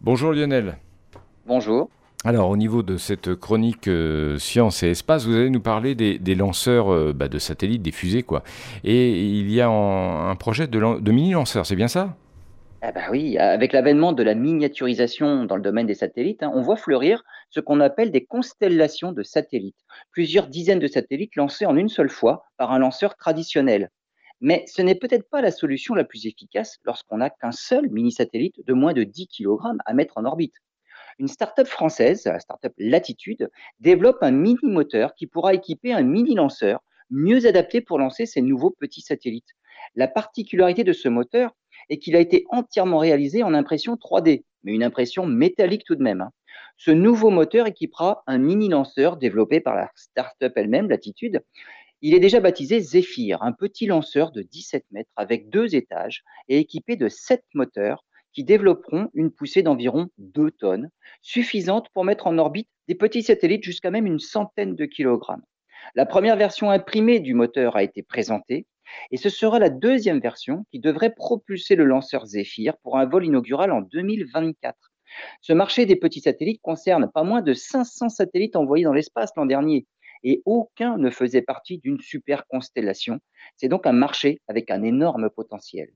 Bonjour Lionel. Bonjour. Alors, au niveau de cette chronique euh, science et espace, vous allez nous parler des, lanceurs euh, bah, de satellites, des fusées, quoi. Et il y a un projet de, mini-lanceurs, c'est bien ça? Ah bah oui, avec l'avènement de la miniaturisation dans le domaine des satellites, hein, on voit fleurir ce qu'on appelle des constellations de satellites. Plusieurs dizaines de satellites lancés en une seule fois par un lanceur traditionnel. Mais ce n'est peut-être pas la solution la plus efficace lorsqu'on n'a qu'un seul mini-satellite de moins de 10 kg à mettre en orbite. Une start-up française, la start-up Latitude, développe un mini-moteur qui pourra équiper un mini-lanceur mieux adapté pour lancer ces nouveaux petits satellites. La particularité de ce moteur est qu'il a été entièrement réalisé en impression 3D, mais une impression métallique tout de même. Hein. Ce nouveau moteur équipera un mini-lanceur développé par la start-up elle-même, Latitude. Il est déjà baptisé Zephyr, un petit lanceur de 17 mètres avec deux étages et équipé de sept moteurs qui développeront une poussée d'environ 2 tonnes, suffisante pour mettre en orbite des petits satellites jusqu'à même une centaine de kilogrammes. La première version imprimée du moteur a été présentée et ce sera la deuxième version qui devrait propulser le lanceur Zephyr pour un vol inaugural en 2024. Ce marché des petits satellites concerne pas moins de 500 satellites envoyés dans l'espace l'an dernier et aucun ne faisait partie d'une super constellation. C'est donc un marché avec un énorme potentiel.